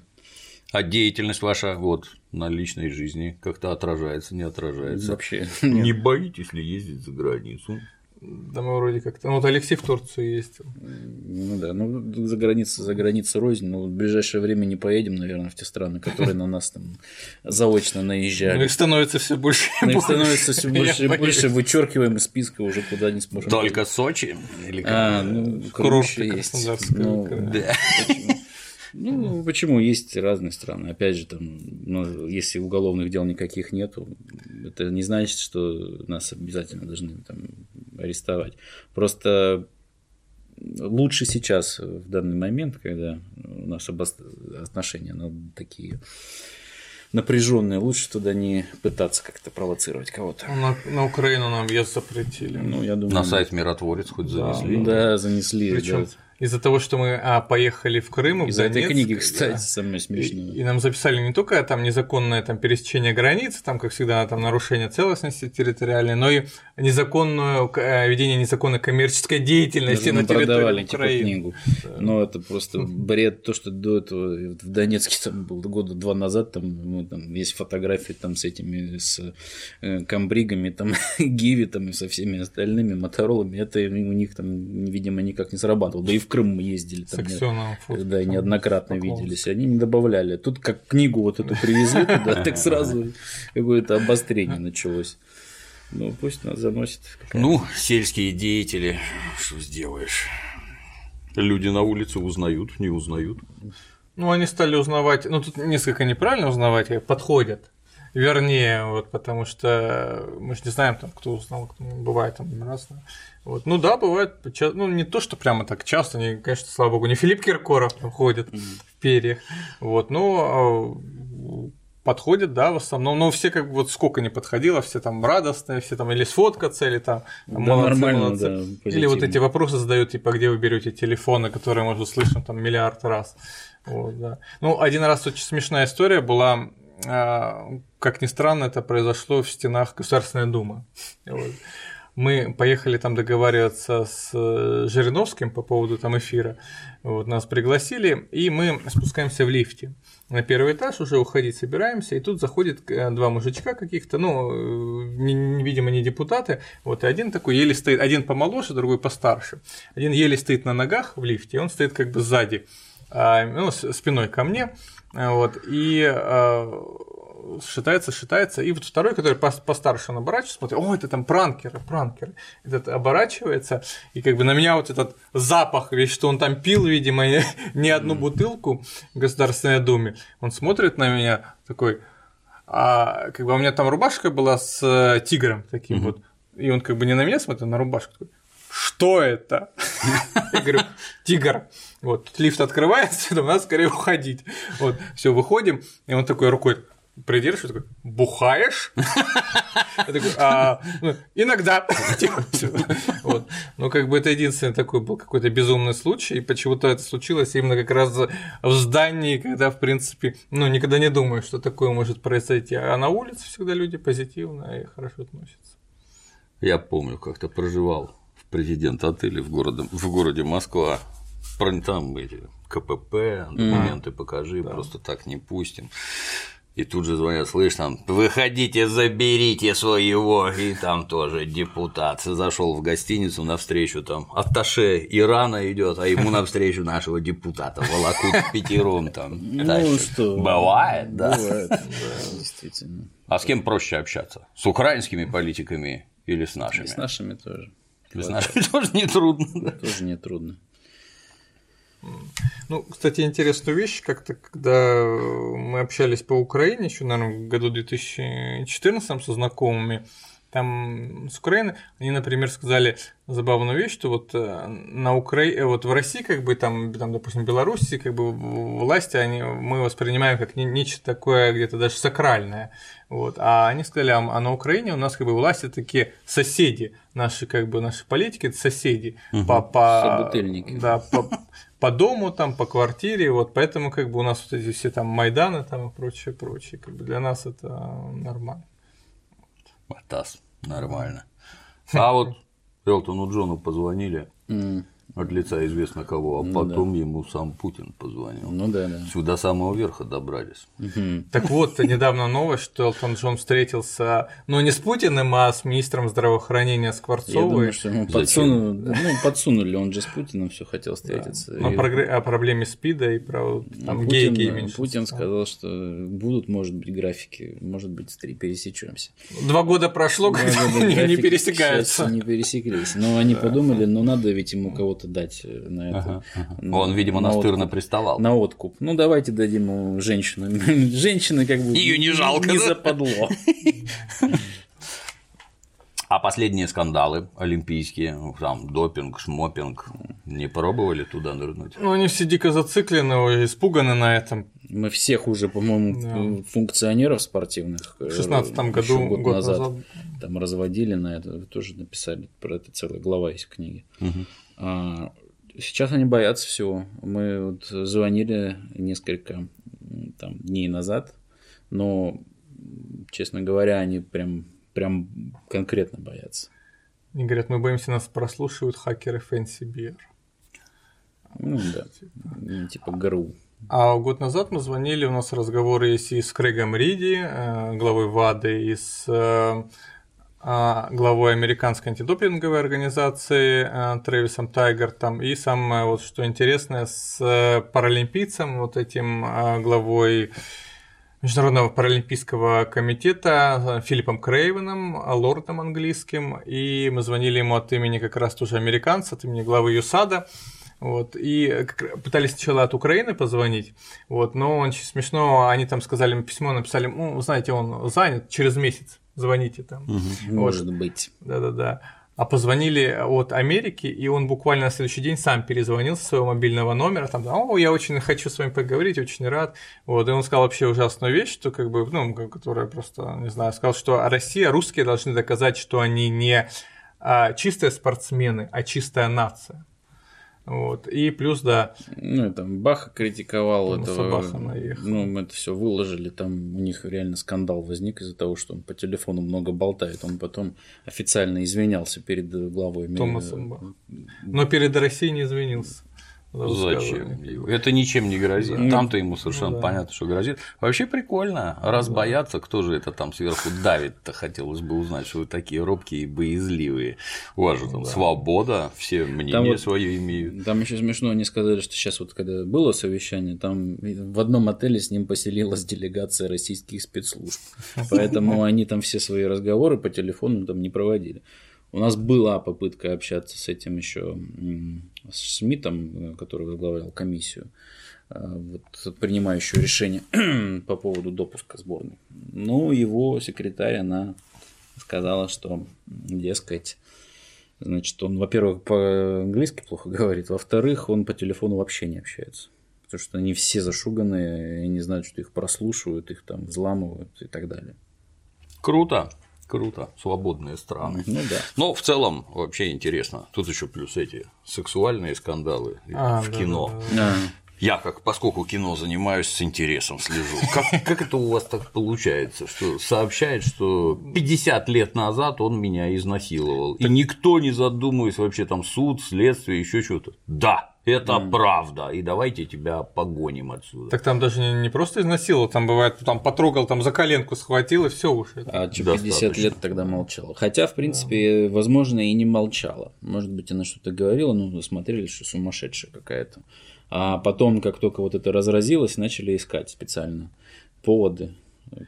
А деятельность ваша вот на личной жизни как-то отражается, не отражается? Вообще. Не боитесь ли ездить за границу? Да мы вроде как-то... Ну, вот Алексей в Турцию ездил. Ну да, ну за границей, за границей рознь, но в ближайшее время не поедем, наверное, в те страны, которые на нас там заочно Ну, наезжали. их становится все больше и их больше. становится все больше и больше, вычеркиваем из списка уже куда не сможем. Только Сочи? Или как? А, ну, курорты есть. Ну. Да. Ну, почему есть разные страны? Опять же, там, ну, если уголовных дел никаких нету, это не значит, что нас обязательно должны там арестовать. Просто лучше сейчас, в данный момент, когда у нас обос- отношения ну, такие напряженные, лучше туда не пытаться как-то провоцировать кого-то. На, на Украину нам въезд запретили. Ну, я думаю, На сайт Миротворец хоть занесли? Да, занесли. Причем да. Из-за того, что мы а, поехали в Крым, и Из-за этой книги, да. кстати, самое И, смешное. и нам записали не только там незаконное там пересечение границ, там как всегда там нарушение целостности территориальной, но и незаконное э, ведение незаконной коммерческой деятельности Даже на территории типа Украины. книгу. Но это просто бред. То, что до этого в Донецке там было года два назад, там, ну, там есть фотографии там с этими с э, камбригами, там Гиви там и со всеми остальными моторолами. Это у них там, видимо, никак не срабатывало. Да и в Крым мы ездили. Там, не- да, неоднократно поклонство. виделись. Они не добавляли. Тут как книгу вот эту привезли туда, так сразу какое-то обострение началось. Ну, пусть нас заносит. Ну, сельские деятели, что сделаешь? Люди на улице узнают, не узнают. Ну, они стали узнавать, ну, тут несколько неправильно узнавать, как подходят. Вернее, вот, потому что мы же не знаем, там, кто узнал, кто бывает там разное. Вот. Ну да, бывает, ну не то, что прямо так часто, не, конечно, слава богу, не Филипп Киркоров там ходит в перьях, вот, но подходят, да, в основном, но все как бы вот сколько не подходило, все там радостные, все там или сфоткаться, или там, Да, молодцы, нормально, молодцы. да, или вот эти вопросы задают, типа, где вы берете телефоны, которые мы уже слышим там миллиард раз. Вот, да. Ну, один раз очень смешная история была, а, как ни странно, это произошло в стенах Государственной Думы. Вот. Мы поехали там договариваться с э, Жириновским по поводу там эфира. Вот, нас пригласили, и мы спускаемся в лифте. На первый этаж уже уходить собираемся, и тут заходит э, два мужичка каких-то, ну, э, видимо, не депутаты, вот, и один такой еле стоит, один помоложе, другой постарше. Один еле стоит на ногах в лифте, и он стоит как бы сзади, а, ну, с- спиной ко мне, а, вот, и а, шатается, шатается, и вот второй, который пос- постарше, он оборачивается, смотрит, о, это там пранкеры, пранкеры. Этот оборачивается, и как бы на меня вот этот запах, весь, что он там пил, видимо, не, одну бутылку в Государственной Думе, он смотрит на меня такой, а как бы у меня там рубашка была с э, тигром таким вот, и он как бы не на меня смотрит, а на рубашку такой, что это? Я говорю, тигр. Вот, тут лифт открывается, там надо скорее уходить. Вот, все, выходим, и он такой рукой придерживает, такой, бухаешь? Я такой, «А, ну, иногда. Типа. Вот. Ну, как бы это единственный такой был какой-то безумный случай, и почему-то это случилось именно как раз в здании, когда, в принципе, ну, никогда не думаю, что такое может произойти. А на улице всегда люди позитивно и хорошо относятся. Я помню, как-то проживал президент отеле в городе, в городе Москва. Там эти КПП, документы покажи, просто так не пустим. И тут же звонят, слышь, там, выходите, заберите своего. И там тоже депутат зашел в гостиницу навстречу, там, атташе Ирана идет, а ему навстречу нашего депутата волокут пятером там. Ну дальше. что? Бывает, да. Бывает, да, действительно. А с кем проще общаться? С украинскими политиками или с И нашими? с нашими тоже. С нашими тоже нетрудно. да. Тоже нетрудно. Ну, кстати, интересную вещь, как-то, когда мы общались по Украине, еще, наверное, в году 2014 со знакомыми, там с Украины, они, например, сказали забавную вещь, что вот э, на Украине, вот в России, как бы там, там, допустим, в Беларуси, как бы власти, они, мы воспринимаем как не- нечто такое где-то даже сакральное, вот, а они сказали, а, а на Украине у нас как бы власти такие соседи, наши как бы наши политики, это соседи, по, по, Собутыльники. да, по, по дому, там, по квартире, вот поэтому как бы у нас вот эти все там Майданы там и прочее, прочее, как бы для нас это нормально. Матас, нормально. А вот Элтону Джону позвонили от лица известно кого, а Ну потом ему сам Путин позвонил. Ну да, да. Сюда до самого верха добрались. Мгм. Так вот, недавно новость, что Элтон Джон встретился, ну, не с Путиным, а с министром здравоохранения Я Скворцовой. думаю, что ему подсунули, ну, подсунули, он же с Путиным все хотел встретиться. О, И прогре- о проблеме СПИДа и про там, Путин, гейки и да, меньшинства. Путин сказал, что будут, может быть, графики, может быть, пересечемся. Два года прошло, когда Да, да, да, они не пересекаются. Не пересеклись. Но они подумали, ну надо ведь ему кого-то дать э, на это. Ага, ага. на- Он, видимо, на настырно откуп. приставал. На откуп. Ну, давайте дадим ему женщину. Женщины как бы Её не жалко, не да? западло. А последние скандалы олимпийские, ну, там допинг, шмопинг, не пробовали туда нырнуть? Ну, они все дико зациклены, испуганы на этом. Мы всех уже, по-моему, функционеров спортивных В э, 16 ещё году, год, год назад, назад. там разводили на это, вы тоже написали про это целая глава есть в книге. А, сейчас они боятся всего. Мы вот звонили несколько там, дней назад, но, честно говоря, они прям, прям конкретно боятся. Они говорят, мы боимся, нас прослушивают хакеры Fancy Bear. Ну да, ну, типа ГРУ. А год назад мы звонили, у нас разговоры есть и с Крэгом Риди, э, главой ВАДы, и с э, а, главой американской антидопинговой организации э, Трэвисом Тайгертом, и самое вот что интересное с паралимпийцем, вот этим главой Международного паралимпийского комитета э, Филиппом Крейвеном, э, лордом английским, и мы звонили ему от имени как раз тоже американца, от имени главы ЮСАДа, вот, и пытались сначала от Украины позвонить, вот, но очень смешно, они там сказали, им письмо написали, ну, знаете, он занят, через месяц звоните там. Может быть. Да-да-да. А позвонили от Америки, и он буквально на следующий день сам перезвонил со своего мобильного номера, там, о, я очень хочу с вами поговорить, очень рад, вот, и он сказал вообще ужасную вещь, что как бы, ну, которая просто, не знаю, сказал, что Россия, русские должны доказать, что они не а, чистые спортсмены, а чистая нация. Вот. И плюс, да. Ну, там Баха критиковал Томаса этого. Баха наехал. Ну, мы это все выложили. Там у них реально скандал возник из-за того, что он по телефону много болтает. Он потом официально извинялся перед главой. Томасом Баха. Но перед Россией не извинился. Зачем? Это ничем не грозит. Да. Там-то ему совершенно Да. понятно, что грозит. Вообще прикольно. Раз боятся, кто же это там сверху давит-то, хотелось бы узнать, что вы такие робкие и боязливые. У вас же там свобода, все мнение вот- свое имеют. Там еще смешно, они сказали, что сейчас вот когда было совещание, там в одном отеле с ним поселилась делегация российских спецслужб. Поэтому они там все свои разговоры по телефону там не проводили. У нас была попытка общаться с этим еще с Шмидтом, который возглавлял комиссию, э, вот, принимающую решение по поводу допуска сборной. Но его секретарь, она сказала, что, дескать, Значит, он, во-первых, по-английски плохо говорит, во-вторых, он по телефону вообще не общается. Потому что они все зашуганные, и не знают, что их прослушивают, их там взламывают и так далее. Круто, круто. Свободные страны. Ну да. Но в целом вообще интересно. Тут еще плюс эти сексуальные скандалы А, в да, кино. да, да. Я как, поскольку кино занимаюсь, с интересом слежу. Как, как это у вас так получается, что сообщает, что 50 лет назад он меня изнасиловал, и никто не задумываясь вообще там суд, следствие, еще что-то. Да, это правда, и давайте тебя погоним отсюда. Так там даже не, не просто изнасиловал, там бывает, там потрогал, там за коленку схватил, и все уже. а чё, Достаточно. 50 лет тогда молчала. Хотя, в принципе, возможно, и не молчала. Может быть, она что-то говорила, но смотрели, что сумасшедшая какая-то. А потом, как только вот это разразилось, начали искать специально поводы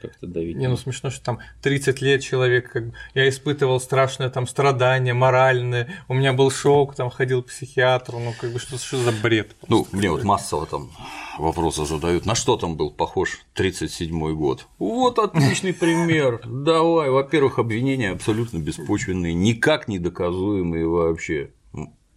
как-то давить. Не, ну смешно, что там 30 лет человек, как бы, я испытывал страшное там страдание моральное, у меня был шок, там ходил к психиатру, ну как бы что, что за бред? Ну, мне вот массово там вопросы задают, на что там был похож 37-й год. Вот отличный пример. Давай, во-первых, обвинения абсолютно беспочвенные, никак не доказуемые вообще.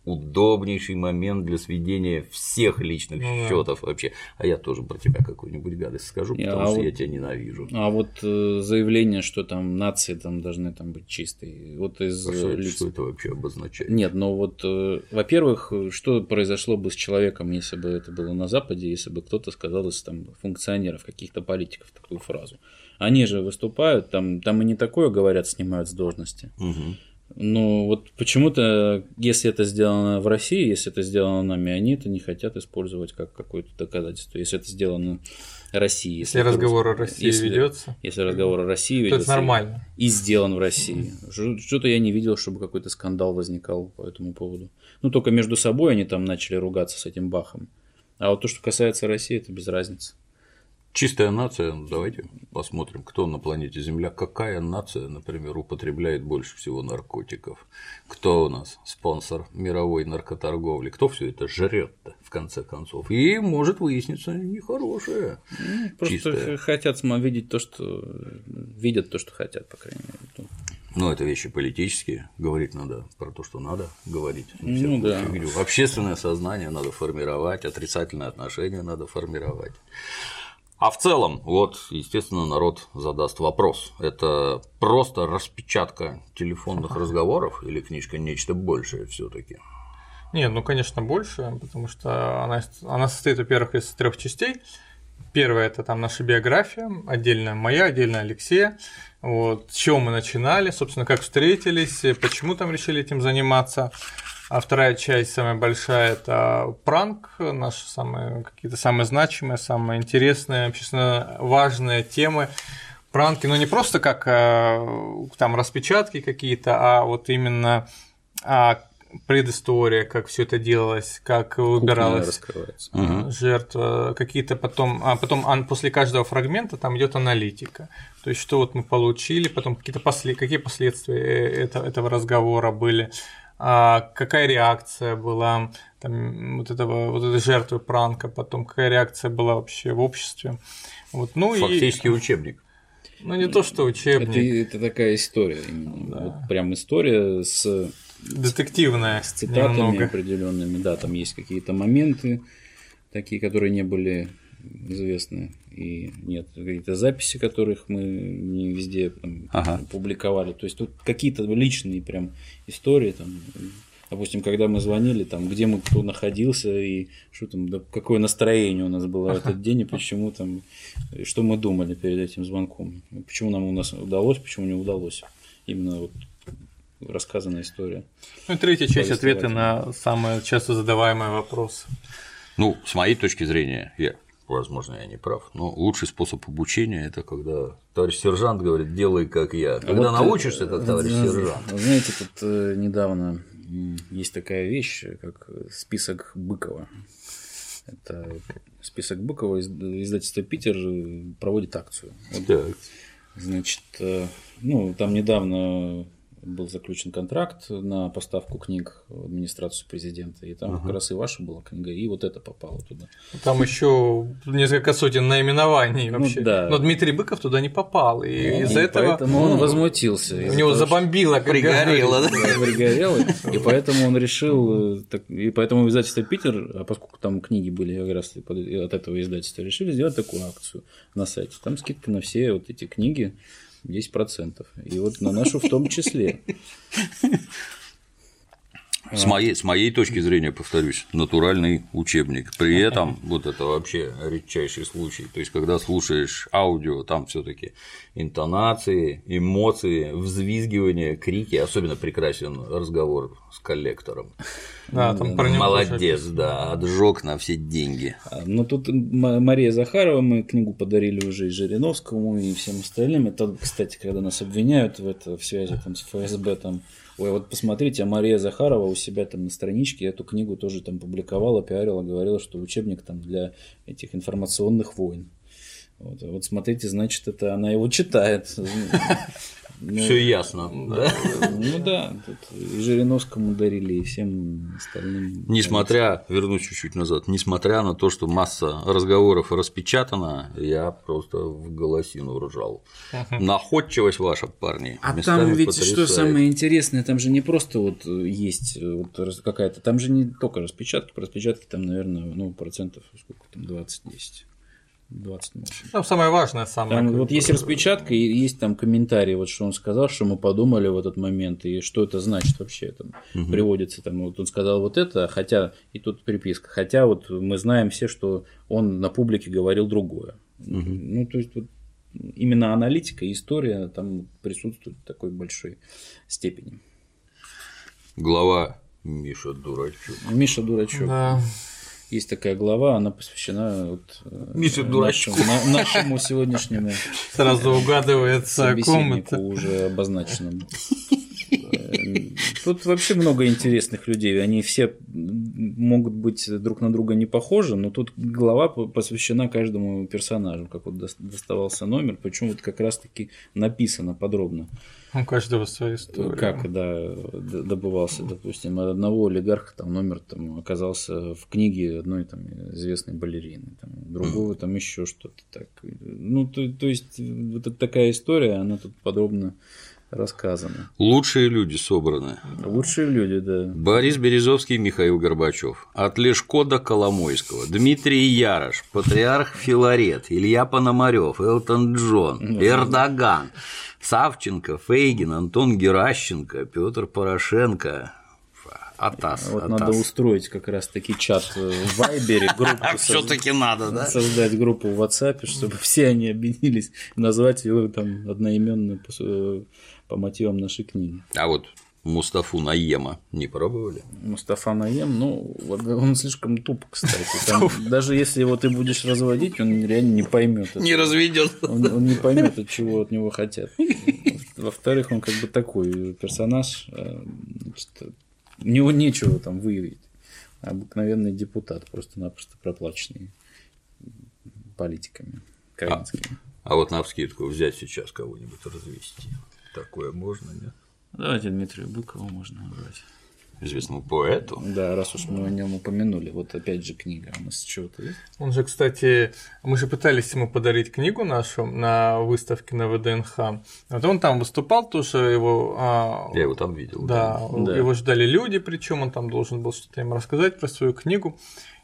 Удобнейший момент для сведения всех личных Ну да. счетов вообще. А я тоже про тебя какую-нибудь гадость скажу, потому а что вот- я тебя ненавижу. А вот э, заявление, что там нации там должны там быть чистые, вот из А Что, лиц- что это вообще обозначает? Нет, но вот, э, во-первых, что произошло бы с человеком, если бы это было на Западе, если бы кто-то сказал из там, функционеров, каких-то политиков такую фразу. Они же выступают, там, там и не такое говорят, снимают с должности. Мгм. Но вот почему-то, если это сделано в России, если это сделано нами, они это не хотят использовать как какое-то доказательство. Если это сделано России. Если это разговор о. России Если- ведется, Если разговор о России то ведется это нормально. и сделан в России. Что- Что-то я не видел, чтобы какой-то скандал возникал по этому поводу. Ну, только между собой они там начали ругаться с этим Бахом. А вот то, что касается России, это без разницы. Чистая нация, ну, давайте посмотрим, кто на планете Земля, какая нация, например, употребляет больше всего наркотиков, кто у нас спонсор мировой наркоторговли, кто все это жрет-то, в конце концов, и может выясниться нехорошее. Просто Чистая. х- хотят видеть то, что видят то, что хотят, по крайней мере. Ну, это вещи политические, говорить надо про то, что надо говорить. Ну Всякую да. Общественное сознание надо формировать, отрицательное отношение надо формировать. А в целом, вот, естественно, народ задаст вопрос. Это просто распечатка телефонных разговоров или книжка нечто большее все-таки? Нет, ну, конечно, больше, потому что она, она состоит, во-первых, из трех частей. Первая – это там наша биография, отдельно моя, отдельно Алексея. Вот, с чего мы начинали, собственно, как встретились, почему там решили этим заниматься. А вторая часть, самая большая, это пранк, наши самые какие-то самые значимые, самые интересные, общественно важные темы. Пранки, ну не просто как э, там распечатки какие-то, а вот именно а, предыстория, как все это делалось, как выбиралась. Мгм. жертва, какие-то потом, а потом после каждого фрагмента там идет аналитика. То есть, что вот мы получили, потом какие-то после, какие последствия э, это- этого разговора были, а, какая реакция была там, вот, этого, вот этой жертвы пранка, потом какая реакция была вообще в обществе. Вот, ну Фактически и, учебник. ну не то, что учебник. Это, это такая история именно. Вот прям история с Детективная. с цитатами немного. определенными. Да, там есть какие-то моменты, такие, которые не были известны. И нет, какие-то записи, которых мы не везде там, Ага. публиковали. То есть тут какие-то личные прям истории. Там, допустим, когда мы звонили, там, где мы кто находился и что там, да, какое настроение у нас было в этот день и почему там, и что мы думали перед этим звонком. Почему нам у нас удалось, почему не удалось. Именно вот рассказанная история. Ну и третья часть ответы на самые часто задаваемые вопросы. Ну, с моей точки зрения, я, возможно, я не прав, но лучший способ обучения – это когда товарищ сержант говорит, делай как я. Когда Вот, э, научишься, как товарищ э, сержант. вы Знаете, тут э, недавно есть такая вещь, как список Быкова. Это список Быкова, из- издательство Питер э, проводит акцию. Вот, Так. Значит, э, ну, там недавно был заключен контракт на поставку книг в администрацию президента, и там как раз и ваша была книга, и вот это попало туда. Там еще несколько сотен наименований Ну вообще. да. Но Дмитрий Быков туда не попал. И из-за И этого поэтому он возмутился. у из-за него что- забомбило, как Пригорело, да? говорится. пригорел, и поэтому он решил, э, и поэтому издательство Питер, а поскольку там книги были как раз от этого издательства, решили сделать такую акцию на сайте. Там скидка на все вот эти книги 10%. И вот на нашу в том числе. С моей, с моей точки зрения, повторюсь, натуральный учебник. При этом вот это вообще редчайший случай. То есть, когда слушаешь аудио, там все-таки интонации, эмоции, взвизгивания, крики. Особенно прекрасен разговор с коллектором. Да, там про Молодец, да, отжег на все деньги. А, Ну, тут Мария Захарова, мы книгу подарили уже и Жириновскому, и всем остальным. Это, кстати, когда нас обвиняют в, это, в связи там, с ФСБ, там, ой, вот посмотрите, а Мария Захарова у себя там на страничке эту книгу тоже там публиковала, пиарила, говорила, что учебник там для этих информационных войн. Вот, вот смотрите, значит, это она его читает. Ну, Все ясно. да? Ну да, тут и Жириновскому дарили, и всем остальным. Несмотря, вернусь чуть-чуть назад, несмотря на то, что масса разговоров распечатана, я просто в голосину ржал. Находчивость ваша, парни. А там ведь что потрясает. самое интересное, там же не просто вот есть э, вот какая-то, там же не только распечатки, по распечатке там, наверное, ну, процентов, сколько там, 20-10. 20 может. Там самое важное, самое. Там вот есть распечатка и есть там комментарий, вот что он сказал, что мы подумали в этот момент, и что это значит вообще. Там приводится там, вот он сказал вот это, хотя, и тут приписка, хотя вот мы знаем все, что он на публике говорил другое. Ну, то есть вот именно аналитика и история там присутствует в такой большой степени. Глава Миша Дурачок. Миша Дурачок. Да. Есть такая глава, она посвящена вот, э, Миша Дурачок. нашему, на- нашему сегодняшнему Сразу угадывается, о ком собеседнику это. уже обозначенному. Э, Тут вообще много интересных людей. Они все могут быть друг на друга не похожи, но тут глава по- посвящена каждому персонажу, как вот дос- доставался номер, причем вот как раз-таки написано подробно, У каждого своя история. как да, добывался, допустим, от одного олигарха там номер там оказался в книге одной там известной балерины, там, другого там еще что-то так. Ну, то, то есть вот такая история, она тут подробно рассказана. Лучшие люди собраны. Лучшие люди, да. Борис Березовский, Михаил Горбачев, от Лешко до Коломойского, Дмитрий Ярош, Патриарх Филарет, Илья Пономарев, Элтон Джон, Эрдоган, Савченко, Фейгин, Антон Геращенко, Петр Порошенко. Атас, Вот Атас. надо устроить как раз-таки чат в Вайбере, группу все таки надо, да? создать группу в WhatsApp, чтобы все они объединились, назвать его там одноименно по, мотивам нашей книги. А вот Мустафу Наема не пробовали? Мустафа Наем, ну, он слишком туп, кстати. Там, даже если его ты будешь разводить, он реально не поймет. разведет. Он, он не поймет, от чего от него хотят. Во-вторых, он как бы такой персонаж, э, значит, у него нечего там выявить. Обыкновенный депутат, просто-напросто проплаченный политиками украинскими. А вот на вскидку взять сейчас кого-нибудь развести. Такое можно, нет? Давайте Дмитрия Быкова можно набрать. известному поэту. Да, раз уж мы о нем упомянули, вот опять же книга у нас чего-то есть. Он же, кстати, мы же пытались ему подарить книгу нашу на выставке на ВДНХ. Вот он там выступал тоже, его... а, Я его там видел. Да, Да. его ждали люди, причем он там должен был что-то им рассказать про свою книгу.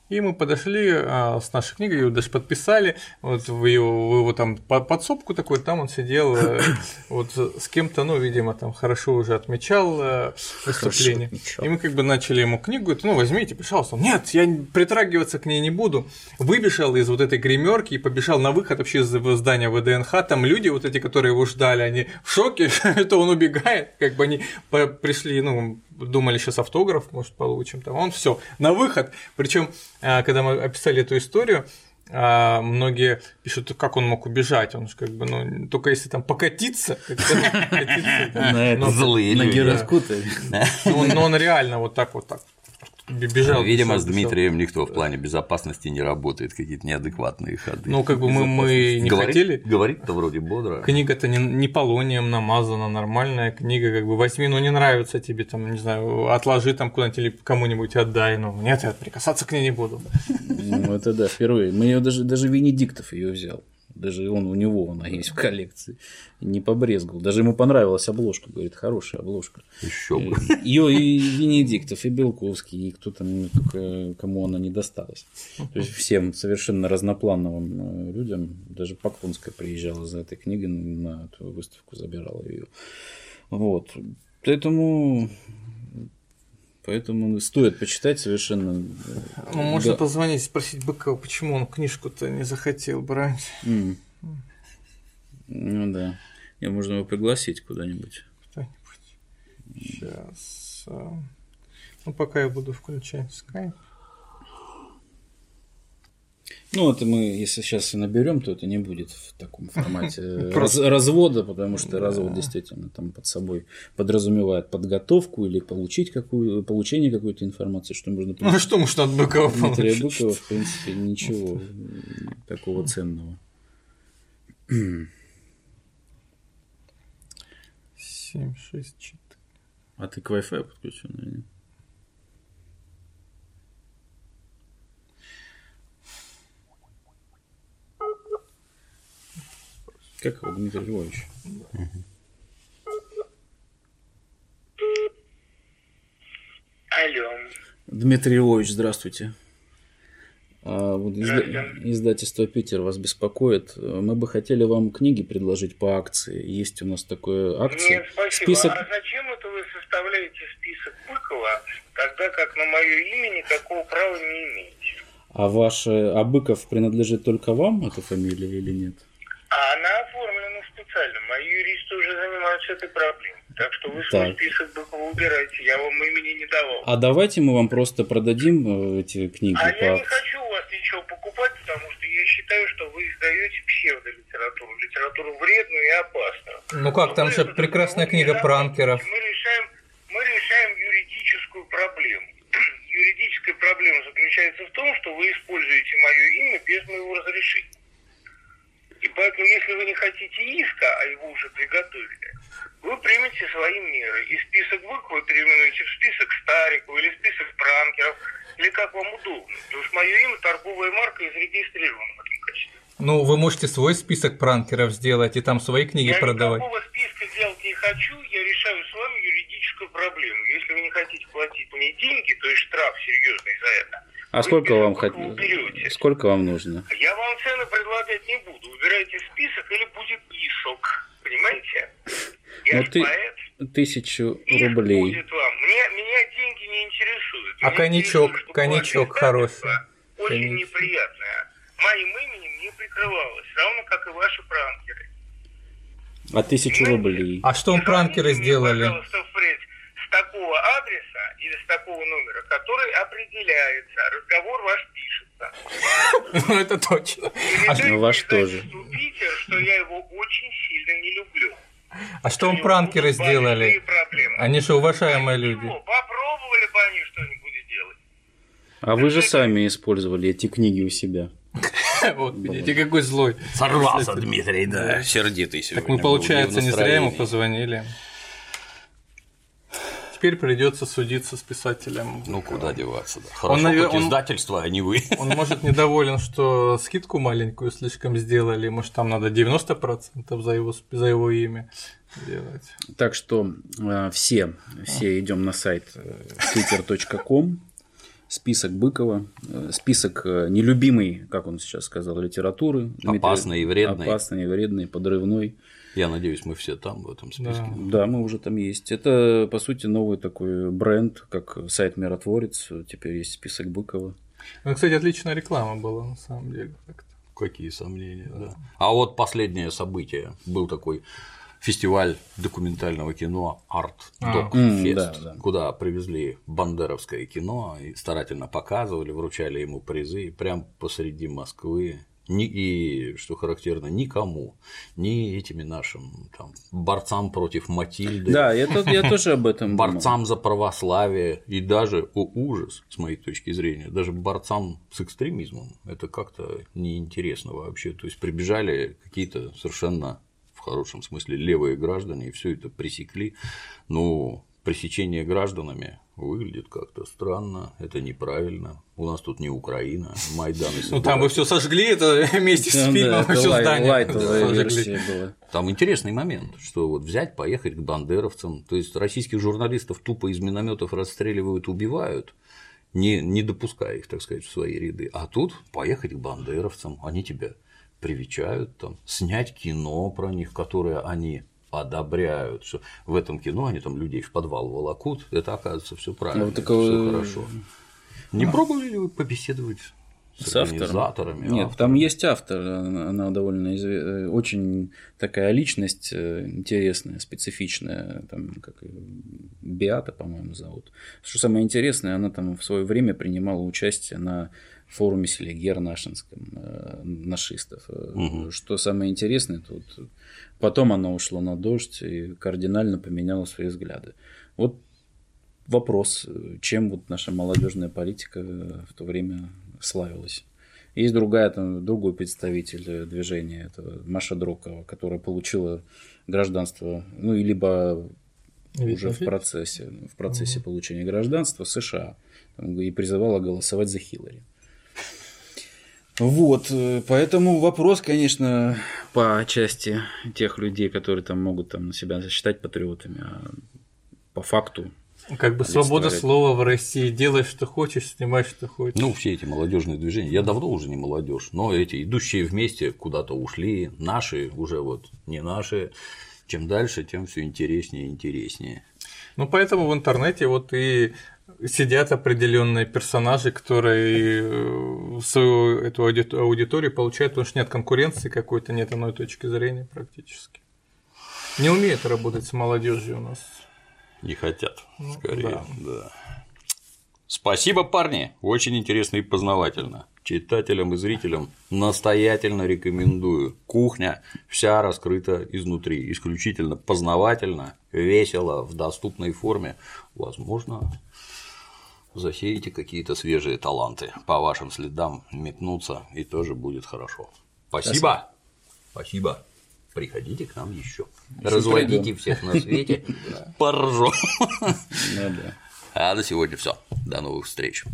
И мы подошли а, с нашей книгой, ее даже подписали. Вот в его, в его там по- подсобку такой, там он сидел э, вот с кем-то, ну, видимо, там хорошо уже отмечал э, выступление. отмечал. И мы как бы начали ему книгу, ну, возьмите, пожалуйста. Он, Нет, я притрагиваться к ней не буду. Выбежал из вот этой гримерки и побежал на выход вообще из здания ВДНХ. Там люди вот эти, которые его ждали, они в шоке, что он убегает. Как бы они пришли, ну, думали, сейчас автограф, может, получим. Там он все на выход. Причем, когда мы описали эту историю, а, многие пишут, как он мог убежать. Он же как бы, ну, только если там покатиться, как-то, ну, катиться, да. На это, злые на люди. гироскутере. Ну, но он реально вот так вот так бежал. Видимо, бежал, с бежал. Дмитрием никто в плане безопасности не работает, какие-то неадекватные ходы. Ну, как бы мы, мы не Говорит- хотели. Говорит-то вроде бодро. Книга-то не, не полонием намазана, нормальная книга, как бы возьми, ну не нравится тебе, там, не знаю, отложи там куда-нибудь или кому-нибудь отдай, ну нет, я прикасаться к ней не буду. Ну, это да, впервые. Мы ее даже, даже Венедиктов ее взял. Даже он у него она есть в коллекции. Не побрезгал. Даже ему понравилась обложка. Говорит, хорошая обложка. Еще бы. Ее и Венедиктов, и Белковский, и кто там, только кому она не досталась. То есть всем совершенно разноплановым э, людям. Даже Поклонская приезжала за этой книгой на эту выставку, забирала ее. Вот. Поэтому Поэтому стоит почитать совершенно. э, Ну, можно да. позвонить, спросить Быкова, почему он книжку-то не захотел брать. М. Ну да. И можно его пригласить куда-нибудь. Кто-нибудь. Сейчас. Ну, пока я буду включать скайп. Ну, это мы, если сейчас и наберем, то это не будет в таком формате раз- развода, потому что развод действительно там под собой подразумевает подготовку или получить какую, получение какой-то информации, что можно Ну, а что можно от Быкова Дмитрия? Быкова, в принципе, ничего такого ценного. Семь, шесть, четыре. А ты к Wi-Fi подключен или нет? Как его, Дмитрий Львович? Алло. Дмитрий Львович, здравствуйте. А, вот изда- Здравствуйте. Издательство Питер вас беспокоит. Мы бы хотели вам книги предложить по акции. Есть у нас такая акция. Нет, спасибо. Список. А зачем это вы составляете список Быкова, тогда как на мое имя никакого права не имеете? А ваш э, а Быков принадлежит только вам, эта фамилия или нет? А она оформлена специально. Мои юристы уже занимаются этой проблемой. Так что вы свой Так. список Быкова убирайте. Я вам имени не давал. А давайте мы вам просто продадим э, эти книги А по я не хочу у вас ничего покупать, потому что я считаю, что вы издаете псевдолитературу, литературу вредную и опасную. Ну как, там Вы же прекрасная книга работаете. пранкеров. Мы решаем, мы решаем юридическую проблему. Юридическая проблема заключается в том, что вы используете мое имя без моего разрешения. И поэтому, если вы не хотите иска, а его уже приготовили, вы примете свои меры. И список Быкова переименуете в список Старикова или список пранкеров, или как вам удобно. Потому что мое имя торговая марка и зарегистрирована в этом качестве. Ну, вы можете свой список пранкеров сделать и там свои книги Я продавать. никакого списка делать не хочу, я решаю с вами юридическую проблему. Если вы не хотите платить мне деньги, то есть штраф серьезный за это, А сколько вам список хот- уберете. Сколько вам нужно? Я вам цены предлагать не буду. Убирайте список или будет искок. Понимаете? Я Ну, ж ты- поэт. Тысячу рублей. будет вам. Мне, меня деньги не интересуют. А Меня коньячок, интересует, коньячок хороший. Очень Коньячок. неприятное. Моим именем не прикрывалось, равно как и ваши пранкеры. А тысячу рублей. А что вам пранкеры сделали? Пожалуйста, впредь с такого адреса или с такого номера, который определяется. Разговор ваш пишется. Ну, это точно. А, Ну, ваш тоже. Питер, что я его очень сильно не люблю. а что вам пранкеры сделали? Они же уважаемые люди. Попробовали бы они что-нибудь сделать. А вы же сами использовали эти книги у себя. Вот, видите, какой злой. Сорвался Дмитрий, да, сердитый сегодня. Так мы, получается, не зря ему позвонили. Теперь придется судиться с писателем. Ну, куда деваться, да. Хорошо, Он, навер- хоть он- издательство, а не вы. Он может недоволен, что скидку маленькую слишком сделали, может там надо 90% за его, за его имя делать. Так что э, все, все идем на сайт э, twitter.com, список Быкова, э, список э, нелюбимый, как он сейчас сказал, литературы. Опасный и вредный. Опасный и вредный, подрывной. Я надеюсь, мы все там в этом списке. Да, мы уже там есть. Это, по сути, новый такой бренд, как сайт Миротворец. Теперь есть список Быкова. Ну, кстати, отличная реклама была на самом деле. как-то. Какие сомнения, да. А вот последнее событие. Был такой фестиваль документального кино Арт Док М, Фест, да, да. куда привезли бандеровское кино и старательно показывали, вручали ему призы прямо посреди Москвы. Ни, и, что характерно, никому, ни этими нашим там, борцам против Матильды, Да, я, тут- я тоже об этом думал. борцам за православие и даже, о ужас, с моей точки зрения, даже борцам с экстремизмом, это как-то неинтересно вообще. То есть прибежали какие-то совершенно в хорошем смысле левые граждане и все это пресекли. Ну, пресечение гражданами выглядит как-то странно, это неправильно. У нас тут не Украина, Майдан и Ну там вы все сожгли, это вместе с фильмом, все здание. Там интересный момент, что вот взять, поехать к бандеровцам, то есть российских журналистов тупо из минометов расстреливают, убивают, не, не допуская их, так сказать, в свои ряды. А тут поехать к бандеровцам, они тебя привечают, там, снять кино про них, которое они одобряют, что в этом кино они там людей в подвал волокут, это оказывается все правильно, Ну, такого- все хорошо. Не пробовали ли вы побеседовать с, С автором? организаторами? Нет, авторами? там есть автор, она довольно изве- э, очень такая личность э, интересная, специфичная, там как Биата, по-моему, зовут. Что самое интересное, она там в свое время принимала участие на форуме Селигер нашинском э, нашистов. Э, Что самое интересное, тут потом она ушла на дождь и кардинально поменяла свои взгляды. Вот вопрос, э, чем вот наша молодежная политика э, в то время славилась. Есть другая, там, другой представитель движения, это Маша Дрокова, которая получила гражданство, ну, и либо Вид уже в процессе, в процессе получения гражданства США и призывала голосовать за Хиллари. Вот, э, поэтому вопрос, конечно, по части тех людей, которые там могут там себя считать патриотами, а по факту Как бы свобода слова в России. Делай, что хочешь, снимай, что хочешь. Ну, все эти молодежные движения. Я давно уже не молодежь, но эти идущие вместе куда-то ушли, наши уже вот не наши. Чем дальше, тем все интереснее и интереснее. Ну, поэтому в интернете вот и сидят определенные персонажи, которые э, свою эту ауди- аудиторию получают, потому что нет конкуренции какой-то, нет иной точки зрения практически. Не умеют работать с молодежью у нас. Не хотят, скорее. да. Да. Спасибо, парни. Очень интересно и познавательно. Читателям и зрителям настоятельно рекомендую. Кухня вся раскрыта изнутри. Исключительно познавательно, весело, в доступной форме. Возможно, засеете какие-то свежие таланты. По вашим следам метнуться, и тоже будет хорошо. Спасибо. Спасибо. Приходите к нам еще. Разводите придем. всех на свете. Поржем. ну. А на сегодня все. До новых встреч.